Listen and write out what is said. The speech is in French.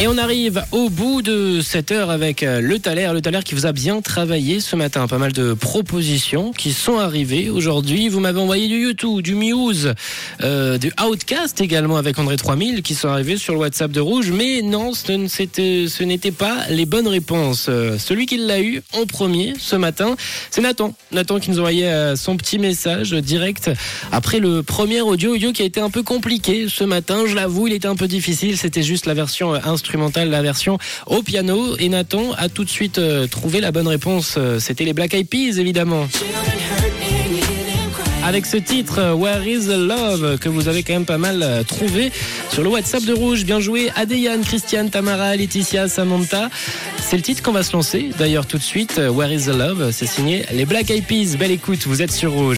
Et on arrive au bout de cette heure avec euh, le Thaler, le Thaler qui vous a bien travaillé ce matin. Pas mal de propositions qui sont arrivées aujourd'hui. Vous m'avez envoyé du YouTube, du Muse, euh, du Outcast également avec André 3000 qui sont arrivés sur le WhatsApp de Rouge. Mais non, ce ce n'était pas les bonnes réponses. Euh, Celui qui l'a eu en premier ce matin, c'est Nathan. Nathan qui nous envoyait euh, son petit message direct après le premier audio, audio qui a été un peu compliqué ce matin. Je l'avoue, il était un peu difficile. C'était juste la version euh, instrumentale, la version au piano. Et Nathan a tout de suite euh, trouvé la bonne réponse. Euh, C'était les Black Eyed Peas, évidemment. Avec ce titre, euh, Where is the Love, que vous avez quand même pas mal trouvé sur le WhatsApp de Rouge. Bien joué, Adéane, Christiane, Tamara, Laetitia, Samantha. C'est le titre qu'on va se lancer. D'ailleurs, tout de suite, Where is the Love, c'est signé les Black Eyed Peas. Belle écoute, vous êtes sur Rouge.